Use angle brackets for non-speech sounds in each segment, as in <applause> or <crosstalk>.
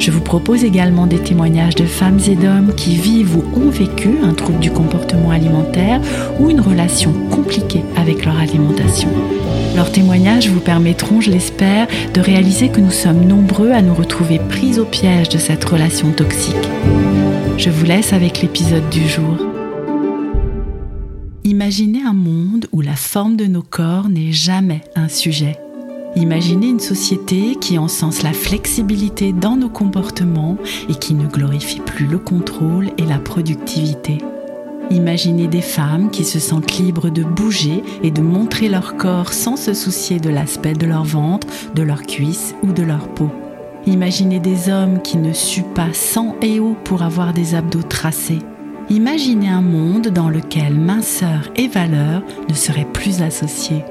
Je vous propose également des témoignages de femmes et d'hommes qui vivent ou ont vécu un trouble du comportement alimentaire ou une relation compliquée avec leur alimentation. Leurs témoignages vous permettront, je l'espère, de réaliser que nous sommes nombreux à nous retrouver pris au piège de cette relation toxique. Je vous laisse avec l'épisode du jour. Imaginez un monde où la forme de nos corps n'est jamais un sujet. Imaginez une société qui encense la flexibilité dans nos comportements et qui ne glorifie plus le contrôle et la productivité. Imaginez des femmes qui se sentent libres de bouger et de montrer leur corps sans se soucier de l'aspect de leur ventre, de leurs cuisses ou de leur peau. Imaginez des hommes qui ne suent pas sang et eau pour avoir des abdos tracés. Imaginez un monde dans lequel minceur et valeur ne seraient plus associées.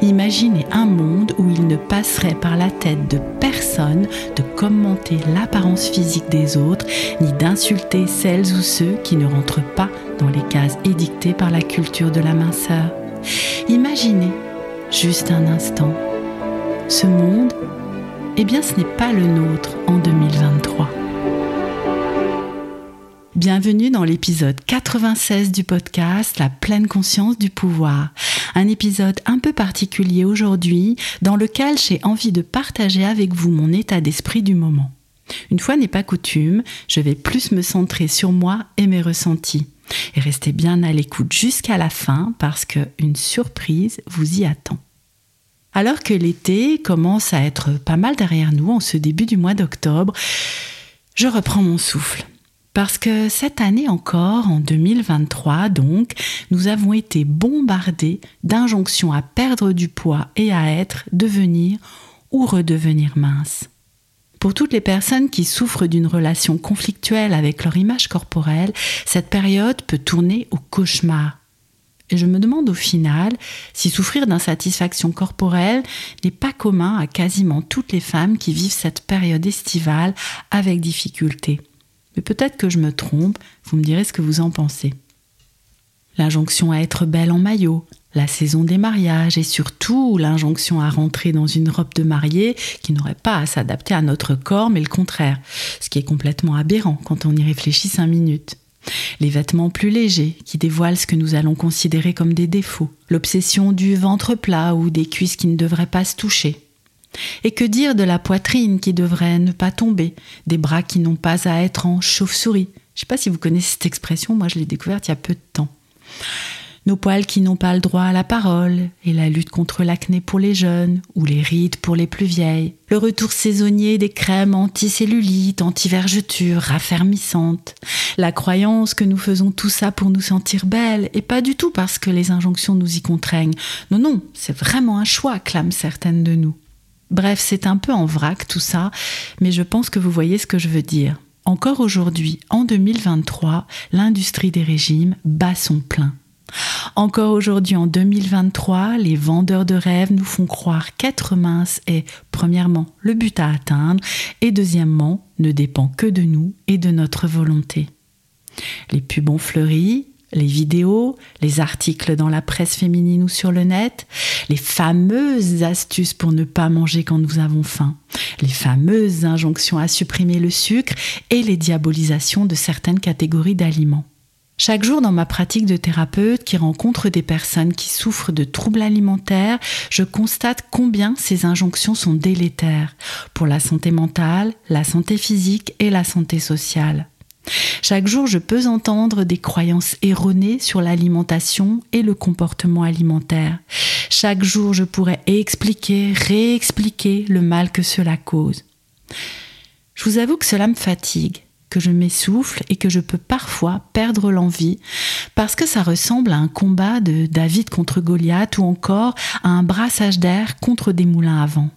Imaginez un monde où il ne passerait par la tête de personne de commenter l'apparence physique des autres, ni d'insulter celles ou ceux qui ne rentrent pas dans les cases édictées par la culture de la minceur. Imaginez, juste un instant, ce monde, eh bien ce n'est pas le nôtre en 2023. Bienvenue dans l'épisode 96 du podcast La pleine conscience du pouvoir. Un épisode un peu particulier aujourd'hui dans lequel j'ai envie de partager avec vous mon état d'esprit du moment. Une fois n'est pas coutume, je vais plus me centrer sur moi et mes ressentis. Et restez bien à l'écoute jusqu'à la fin parce qu'une surprise vous y attend. Alors que l'été commence à être pas mal derrière nous en ce début du mois d'octobre, je reprends mon souffle. Parce que cette année encore, en 2023 donc, nous avons été bombardés d'injonctions à perdre du poids et à être, devenir ou redevenir mince. Pour toutes les personnes qui souffrent d'une relation conflictuelle avec leur image corporelle, cette période peut tourner au cauchemar. Et je me demande au final si souffrir d'insatisfaction corporelle n'est pas commun à quasiment toutes les femmes qui vivent cette période estivale avec difficulté. Mais peut-être que je me trompe, vous me direz ce que vous en pensez. L'injonction à être belle en maillot, la saison des mariages et surtout l'injonction à rentrer dans une robe de mariée qui n'aurait pas à s'adapter à notre corps mais le contraire, ce qui est complètement aberrant quand on y réfléchit cinq minutes. Les vêtements plus légers qui dévoilent ce que nous allons considérer comme des défauts, l'obsession du ventre plat ou des cuisses qui ne devraient pas se toucher, et que dire de la poitrine qui devrait ne pas tomber, des bras qui n'ont pas à être en chauve-souris? Je ne sais pas si vous connaissez cette expression, moi je l'ai découverte il y a peu de temps. Nos poils qui n'ont pas le droit à la parole, et la lutte contre l'acné pour les jeunes, ou les rides pour les plus vieilles. Le retour saisonnier des crèmes anticellulites, anti-vergetures, raffermissantes. La croyance que nous faisons tout ça pour nous sentir belles, et pas du tout parce que les injonctions nous y contraignent. Non, non, c'est vraiment un choix, clament certaines de nous. Bref, c'est un peu en vrac tout ça, mais je pense que vous voyez ce que je veux dire. Encore aujourd'hui, en 2023, l'industrie des régimes bat son plein. Encore aujourd'hui, en 2023, les vendeurs de rêves nous font croire qu'être mince est, premièrement, le but à atteindre, et deuxièmement, ne dépend que de nous et de notre volonté. Les pubs ont fleuri, les vidéos, les articles dans la presse féminine ou sur le net, les fameuses astuces pour ne pas manger quand nous avons faim, les fameuses injonctions à supprimer le sucre et les diabolisations de certaines catégories d'aliments. Chaque jour dans ma pratique de thérapeute qui rencontre des personnes qui souffrent de troubles alimentaires, je constate combien ces injonctions sont délétères pour la santé mentale, la santé physique et la santé sociale. Chaque jour, je peux entendre des croyances erronées sur l'alimentation et le comportement alimentaire. Chaque jour, je pourrais expliquer, réexpliquer le mal que cela cause. Je vous avoue que cela me fatigue, que je m'essouffle et que je peux parfois perdre l'envie parce que ça ressemble à un combat de David contre Goliath ou encore à un brassage d'air contre des moulins à vent.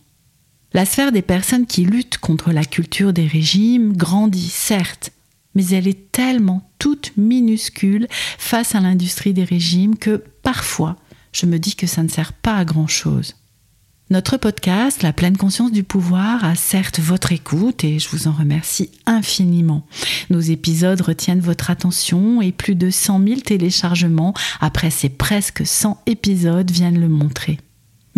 La sphère des personnes qui luttent contre la culture des régimes grandit, certes, mais elle est tellement toute minuscule face à l'industrie des régimes que parfois je me dis que ça ne sert pas à grand-chose. Notre podcast, La pleine conscience du pouvoir, a certes votre écoute et je vous en remercie infiniment. Nos épisodes retiennent votre attention et plus de 100 000 téléchargements après ces presque 100 épisodes viennent le montrer.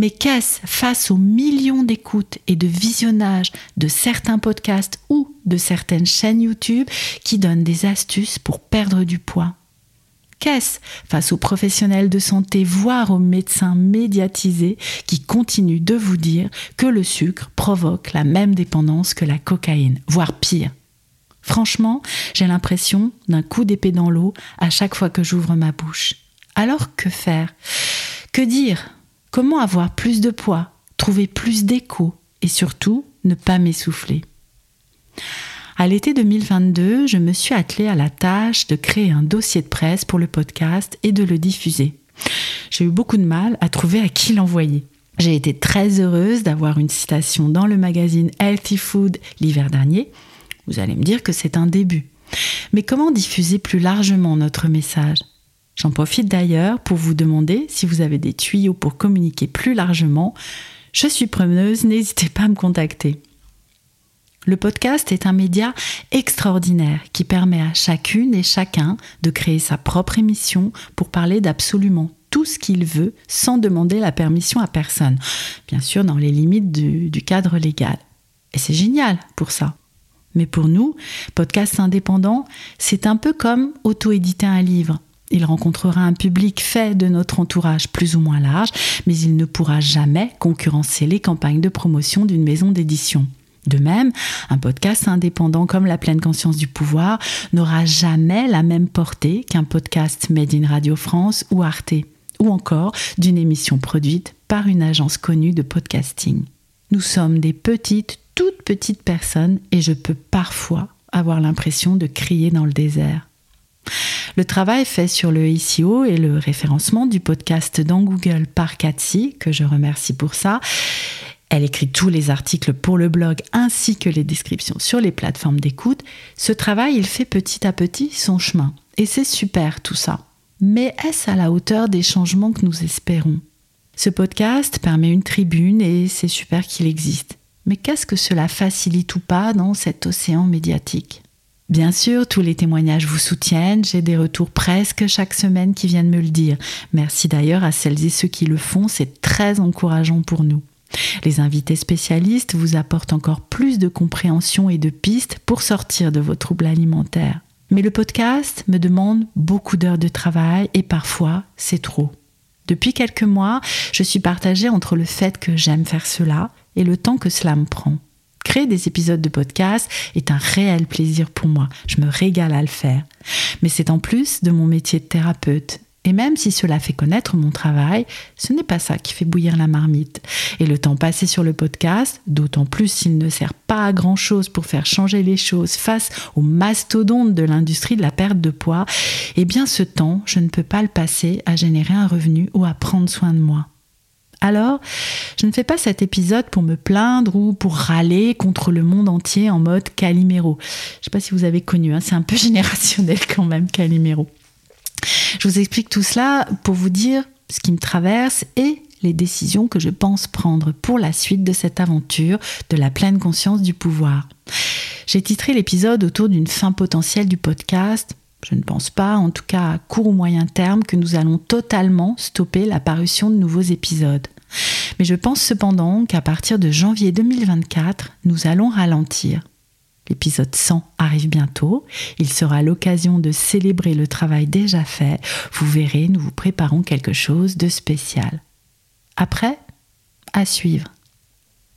Mais qu'est-ce face aux millions d'écoutes et de visionnages de certains podcasts ou de certaines chaînes YouTube qui donnent des astuces pour perdre du poids? Qu'est-ce face aux professionnels de santé, voire aux médecins médiatisés qui continuent de vous dire que le sucre provoque la même dépendance que la cocaïne, voire pire? Franchement, j'ai l'impression d'un coup d'épée dans l'eau à chaque fois que j'ouvre ma bouche. Alors que faire? Que dire? Comment avoir plus de poids, trouver plus d'écho et surtout ne pas m'essouffler? À l'été 2022, je me suis attelée à la tâche de créer un dossier de presse pour le podcast et de le diffuser. J'ai eu beaucoup de mal à trouver à qui l'envoyer. J'ai été très heureuse d'avoir une citation dans le magazine Healthy Food l'hiver dernier. Vous allez me dire que c'est un début. Mais comment diffuser plus largement notre message? J'en profite d'ailleurs pour vous demander si vous avez des tuyaux pour communiquer plus largement. Je suis preneuse, n'hésitez pas à me contacter. Le podcast est un média extraordinaire qui permet à chacune et chacun de créer sa propre émission pour parler d'absolument tout ce qu'il veut sans demander la permission à personne, bien sûr dans les limites du, cadre légal. Et c'est génial pour ça. Mais pour nous, podcast indépendant, c'est un peu comme auto-éditer un livre. Il rencontrera un public fait de notre entourage plus ou moins large, mais il ne pourra jamais concurrencer les campagnes de promotion d'une maison d'édition. De même, un podcast indépendant comme La pleine conscience du pouvoir n'aura jamais la même portée qu'un podcast Made in Radio France ou Arte, ou encore d'une émission produite par une agence connue de podcasting. Nous sommes des petites, toutes petites personnes et je peux parfois avoir l'impression de crier dans le désert. Le travail fait sur le SEO et le référencement du podcast dans Google par Cathy, que je remercie pour ça. Elle écrit tous les articles pour le blog ainsi que les descriptions sur les plateformes d'écoute. Ce travail, il fait petit à petit son chemin. Et c'est super tout ça. Mais est-ce à la hauteur des changements que nous espérons? Ce podcast permet une tribune et c'est super qu'il existe. Mais qu'est-ce que cela facilite ou pas dans cet océan médiatique? Bien sûr, tous les témoignages vous soutiennent, j'ai des retours presque chaque semaine qui viennent me le dire. Merci d'ailleurs à celles et ceux qui le font, c'est très encourageant pour nous. Les invités spécialistes vous apportent encore plus de compréhension et de pistes pour sortir de vos troubles alimentaires. Mais le podcast me demande beaucoup d'heures de travail et parfois c'est trop. Depuis quelques mois, je suis partagée entre le fait que j'aime faire cela et le temps que cela me prend. Créer des épisodes de podcast est un réel plaisir pour moi. Je me régale à le faire. Mais c'est en plus de mon métier de thérapeute. Et même si cela fait connaître mon travail, ce n'est pas ça qui fait bouillir la marmite. Et le temps passé sur le podcast, d'autant plus s'il ne sert pas à grand chose pour faire changer les choses face aux mastodontes de l'industrie de la perte de poids, eh bien ce temps, je ne peux pas le passer à générer un revenu ou à prendre soin de moi. Alors, je ne fais pas cet épisode pour me plaindre ou pour râler contre le monde entier en mode Calimero. Je ne sais pas si vous avez connu, hein, c'est un peu <laughs> générationnel quand même, Calimero. Je vous explique tout cela pour vous dire ce qui me traverse et les décisions que je pense prendre pour la suite de cette aventure de la pleine conscience du pouvoir. J'ai titré l'épisode autour d'une fin potentielle du podcast. Je ne pense pas, en tout cas à court ou moyen terme, que nous allons totalement stopper l'apparition de nouveaux épisodes. Mais je pense cependant qu'à partir de janvier 2024, nous allons ralentir. L'épisode 100 arrive bientôt. Il sera l'occasion de célébrer le travail déjà fait. Vous verrez, nous vous préparons quelque chose de spécial. Après, à suivre.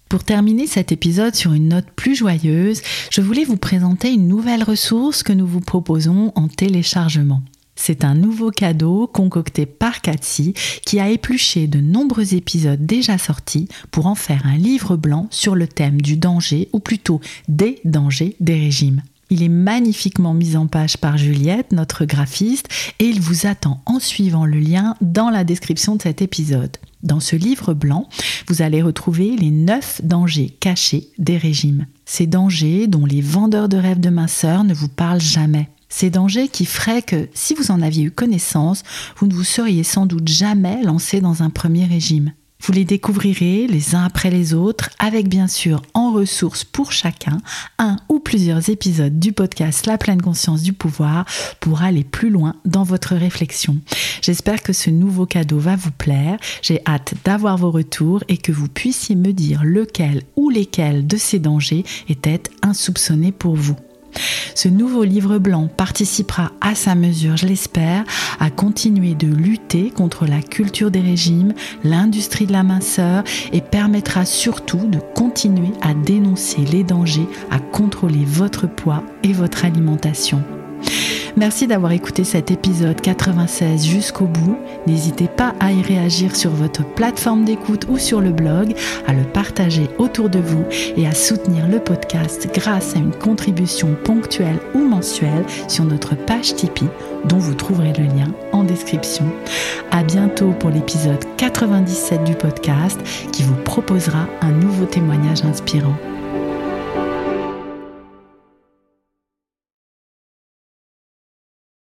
Pour terminer cet épisode sur une note plus joyeuse, je voulais vous présenter une nouvelle ressource que nous vous proposons en téléchargement. C'est un nouveau cadeau concocté par Cathy qui a épluché de nombreux épisodes déjà sortis pour en faire un livre blanc sur le thème du danger ou plutôt des dangers des régimes. Il est magnifiquement mis en page par Juliette, notre graphiste, et il vous attend en suivant le lien dans la description de cet épisode. Dans ce livre blanc, vous allez retrouver les 9 dangers cachés des régimes. Ces dangers dont les vendeurs de rêves de minceur ne vous parlent jamais. Ces dangers qui feraient que, si vous en aviez eu connaissance, vous ne vous seriez sans doute jamais lancé dans un premier régime. Vous les découvrirez les uns après les autres, avec bien sûr en ressources pour chacun un ou plusieurs épisodes du podcast La pleine conscience du pouvoir pour aller plus loin dans votre réflexion. J'espère que ce nouveau cadeau va vous plaire. J'ai hâte d'avoir vos retours et que vous puissiez me dire lequel ou lesquels de ces dangers étaient insoupçonnés pour vous. Ce nouveau livre blanc participera à sa mesure, je l'espère, à continuer de lutter contre la culture des régimes, l'industrie de la minceur et permettra surtout de continuer à dénoncer les dangers, à contrôler votre poids et votre alimentation. Merci d'avoir écouté cet épisode 96 jusqu'au bout. N'hésitez pas à y réagir sur votre plateforme d'écoute ou sur le blog, à le partager autour de vous et à soutenir le podcast grâce à une contribution ponctuelle ou mensuelle sur notre page Tipeee dont vous trouverez le lien en description. À bientôt pour l'épisode 97 du podcast qui vous proposera un nouveau témoignage inspirant.